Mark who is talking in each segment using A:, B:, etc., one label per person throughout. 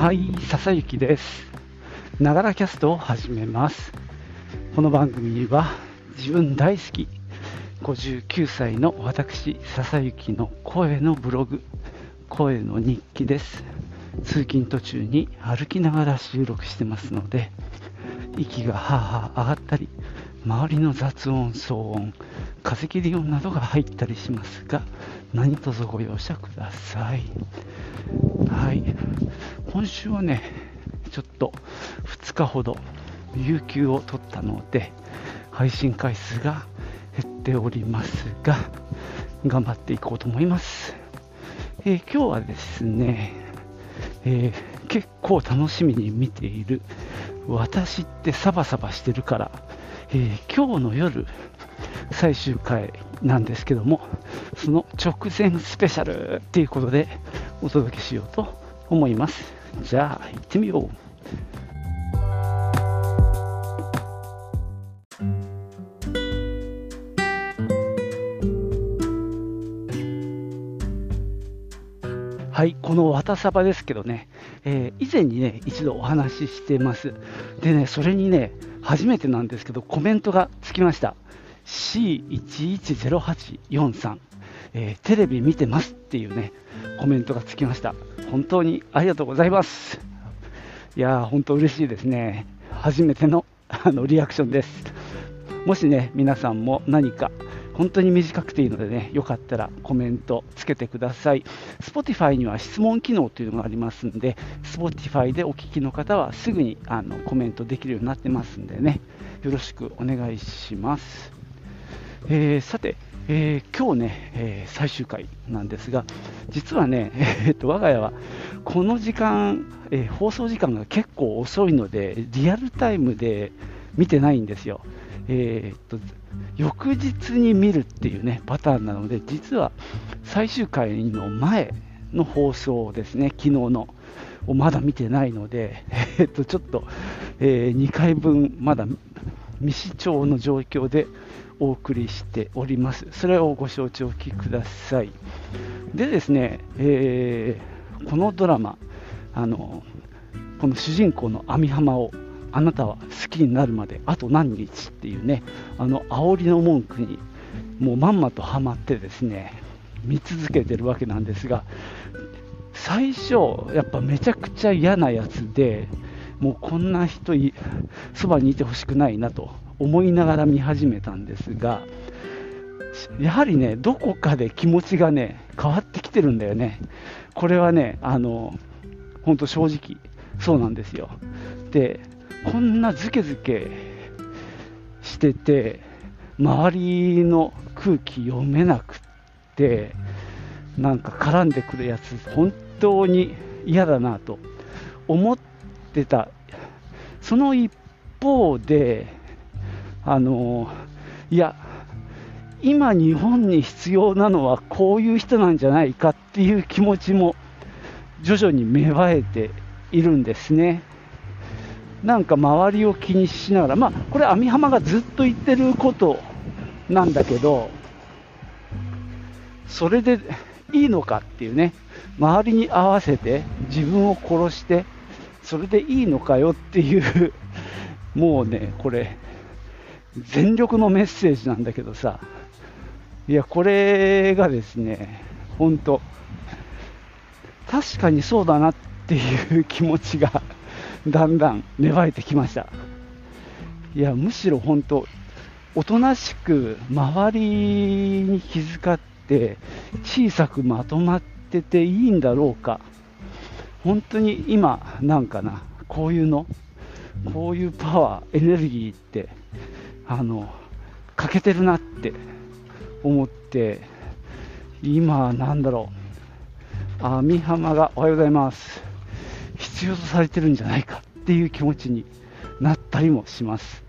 A: はい、笹雪です。ながらキャストを始めます。この番組は自分大好き59歳の私、笹雪の声のブログ、声の日記です。通勤途中に歩きながら収録してますので、息がはあはあ上がったり、周りの雑音、騒音、風切り音などが入ったりしますが、何卒ご容赦ください。はい、今週はね、ちょっと2日ほど有給を取ったので、配信回数が減っておりますが、頑張っていこうと思います。えー今日はですね、えー結構楽しみに見ている、私ってサバサバしてるから、えー今日の夜、最終回なんですけども、その直前スペシャルっていうことでお届けしようと思います。じゃあ行ってみよう。はい、このわたさばですけどね、えー以前にね、一度お話ししてます。でね、それにね、初めてなんですけど、コメントがつきました。C110843、えーテレビ見てますっていうね、コメントがつきました。本当にありがとうございます。いやー、本当嬉しいですね。初めてのあのリアクションです。もしね、皆さんも何か、本当に短くていいのでね、よかったらコメントつけてください。Spotify には質問機能というのがありますんで、Spotify でお聞きの方はすぐにあのコメントできるようになってますんでね、よろしくお願いします。えーさて、えー今日ね、えー最終回なんですが、実はね、えーっと我が家はこの時間、え放送時間が結構遅いので、リアルタイムで見てないんですよ。えーっと翌日に見るっていうねパターンなので、実は最終回の前の放送ですね、昨日のをまだ見てないので、えーっとちょっと、え2回分まだ未視聴の状況でお送りしております。それをご承知おきください。でですね、えーこのドラマ、あのこの主人公の網浜をあなたは好きになるまであと何日っていうね、あの煽りの文句にもうまんまとハマってですね、見続けてるわけなんですが、最初、やっぱめちゃくちゃ嫌なやつで、もうこんな人そばにいてほしくないなと思いながら見始めたんですが、やはりね、どこかで気持ちがね、変わってきてるんだよね。これはね、あの、本当正直、そうなんですよ。で、こんなズケズケしてて、周りの空気読めなくって、なんか絡んでくるやつ、本当に嫌だなと思ってた。その一方で、あの、いや、今日本に必要なのはこういう人なんじゃないかっていう気持ちも徐々に芽生えているんですね。なんか周りを気にしながら、まあ、これ、網浜がずっと言ってることなんだけど、それでいいのかっていうね、周りに合わせて自分を殺して、それでいいのかよっていう、もうね、これ、全力のメッセージなんだけどさ、いや、これがですね、本当、確かにそうだなっていう気持ちがだんだん芽生えてきました。いや、むしろ本当、おとなしく周りに気遣って小さくまとまってていいんだろうか。本当に今、なんかな、こういうの、こういうパワー、エネルギーって、あの、欠けてるなって思って、今、なんだろう、網浜がおはようございます。必要とされてるんじゃないかっていう気持ちになったりもします。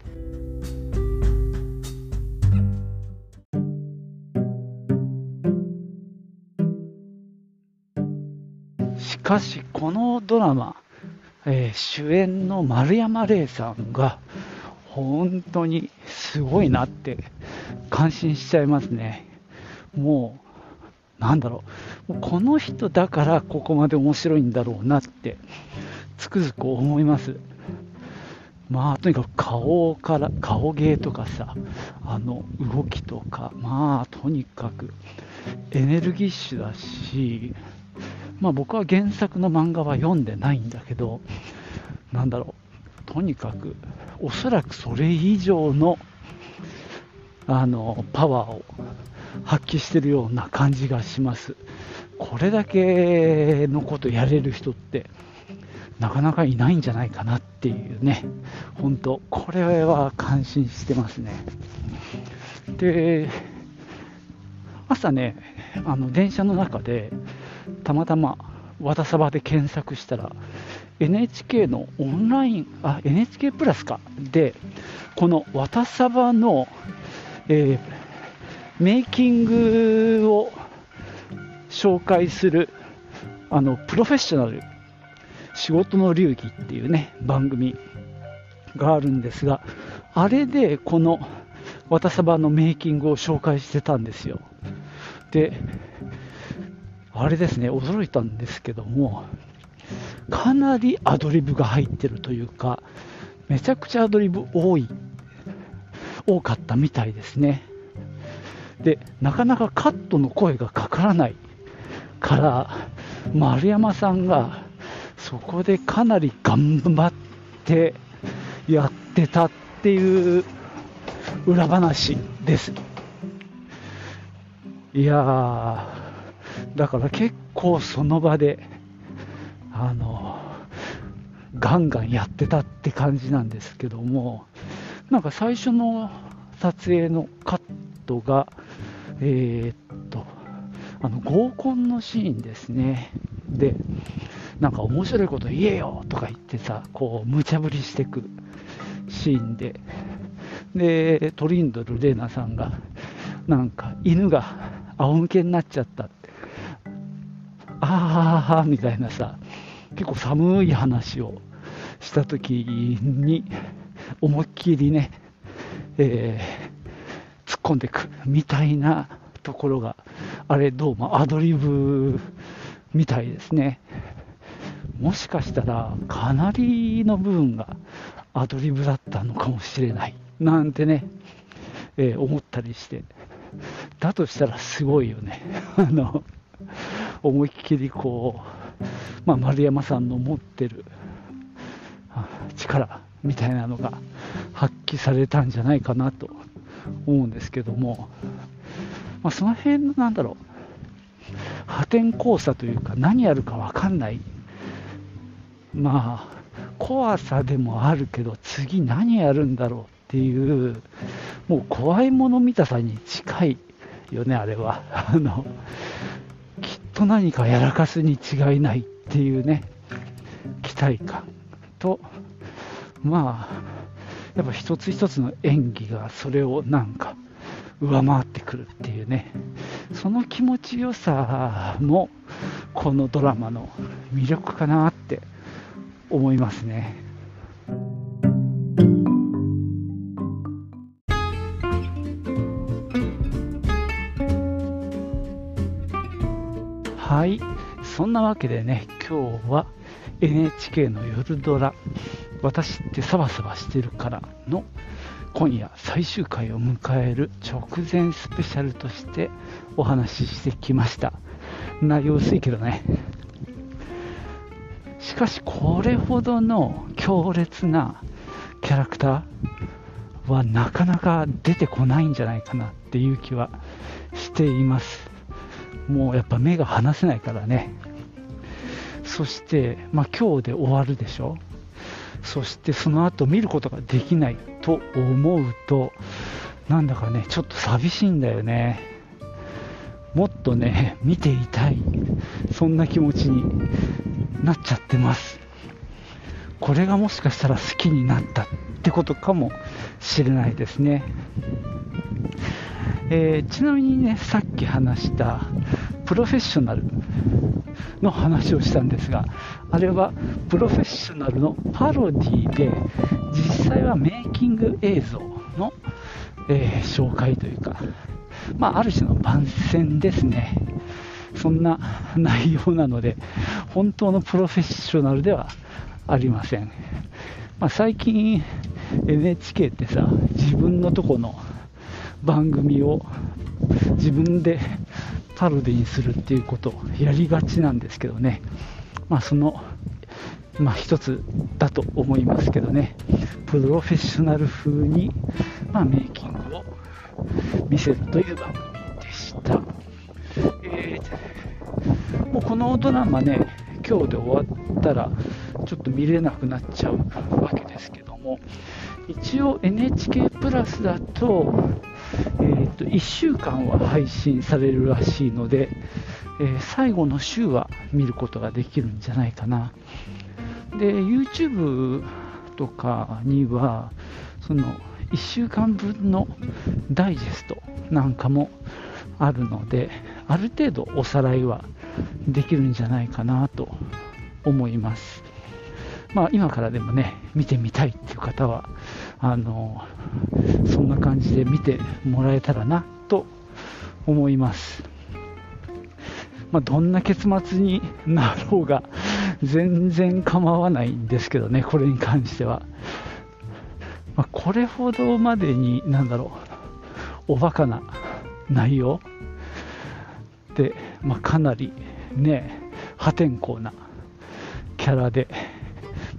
A: しかし、このドラマ、えー主演の丸山礼さんが本当にすごいなって感心しちゃいますね。もう、なんだろう、この人だからここまで面白いんだろうなって、つくづく思います。まあ、とにかく顔から、顔芸とかさ、あの動きとか、まあ、とにかくエネルギッシュだし、まあ、僕は原作の漫画は読んでないんだけど、なんだろう、とにかく、おそらくそれ以上のあのパワーを発揮してるような感じがします。これだけのことやれる人ってなかなかいないんじゃないかなっていうね、本当、これは感心してますね。で、朝ね、あの電車の中で、たまたま和田サバで検索したら、NHK のオンライン、あ、NHK プラスか、で、このわたさばの、えー、メイキングを紹介する、あの、プロフェッショナル仕事の流儀っていうね、番組があるんですが、あれでこの渡さばのメイキングを紹介してたんですよ。で、あれですね、驚いたんですけども、かなりアドリブが入ってるというか、めちゃくちゃアドリブ多い、多かったみたいですね。で、なかなかカットの声がかからないから、丸山さんがそこでかなり頑張ってやってたっていう裏話です。いや、だから結構その場で、あの、ガンガンやってたって感じなんですけども、なんか最初の撮影のカットが、えー、っ、あの合コンのシーンですね。で、なんか面白いこと言えよとか言ってさ、こう、無茶ぶりしてくシーンで、で、トリンドル・レナさんが、なんか犬が仰向けになっちゃったって、ああみたいなさ、結構寒い話をしたときに、思いっきりね、えー、突っ込んでいくみたいなところが、あれ、どうもアドリブみたいですね。もしかしたらかなりの部分がアドリブだったのかもしれないなんてね、えー、思ったりして、だとしたらすごいよね。あの思いっきりこう、まあ、丸山さんの持ってる力みたいなのが発揮されたんじゃないかなと思うんですけども、まあ、その辺のなんだろう破天荒さというか何やるか分かんないまあ、怖さでもあるけど、次何やるんだろうっていう、もう怖いもの見たさに近いよね、あれは。あのきっと何かやらかすに違いないっていうね、期待感と、まあ、やっぱ一つ一つの演技がそれをなんか上回ってくるっていうね、その気持ちよさも、このドラマの魅力かなって思いますね。はい、そんなわけでね、今日は NHK の夜ドラ、私ってサバサバしてるからの今夜最終回を迎える直前スペシャルとしてお話ししてきました。内容薄いけどね、しかしこれほどの強烈なキャラクターはなかなか出てこないんじゃないかなっていう気はしています。もうやっぱ目が離せないからね。そして、まあ、今日で終わるでしょ。そしてその後見ることができないと思うとなんだかねちょっと寂しいんだよね。もっとね見ていたい。そんな気持ちになっちゃってます。これがもしかしたら好きになったってことかもしれないですね、えー、ちなみにねさっき話したプロフェッショナルの話をしたんですがあれはプロフェッショナルのパロディで実際はメイキング映像の、えー、紹介というか、まあ、ある種の番宣ですねそんな内容なので、本当のプロフェッショナルではありません。まあ、最近 NHK ってさ、自分のとこの番組を自分でパロディにするっていうことをやりがちなんですけどね、まあ、その、まあ、一つだと思いますけどね、プロフェッショナル風に、まあ、メイキングを見せるという番組でした。えー、もうこのドラマね、今日で終わったら、ちょっと見れなくなっちゃうわけですけども、一応 NHK プラスだと、と、1週間は配信されるらしいので、えー、最後の週は見ることができるんじゃないかな。で、YouTube とかには、その1週間分のダイジェストなんかもあるので、ある程度おさらいはできるんじゃないかなと思います。まあ、今からでもね、見てみたいっていう方は、あの、そんな感じで見てもらえたらなと思います。まあ、どんな結末になろうが全然構わないんですけどね、これに関しては。まあ、これほどまでに、なんだろう、おバカな内容で、まあ、かなりね、破天荒なキャラで、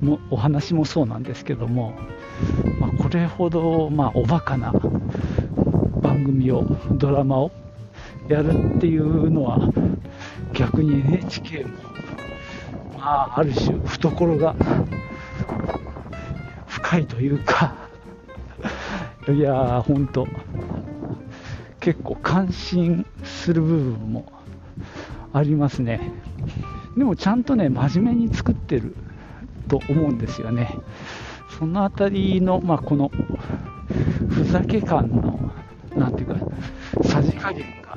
A: もお話もそうなんですけども、まあ、これほど、まあ、おバカな番組を、ドラマをやるっていうのは、逆に NHK も、まあ、ある種、懐が深いというかいやー、ほんと、結構感心する部分もありますね。でもちゃんとね、真面目に作ってると思うんですよね。そのあたりの、まあ、このふざけ感の、なんていうか、さじ加減が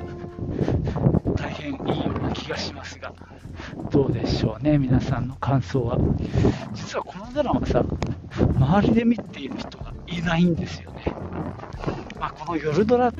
A: 大変いいような気がしますが、どうでしょうね、皆さんの感想は。実はこのドラマさ、周りで見ている人がいないんですよね。まあ、この夜ドラ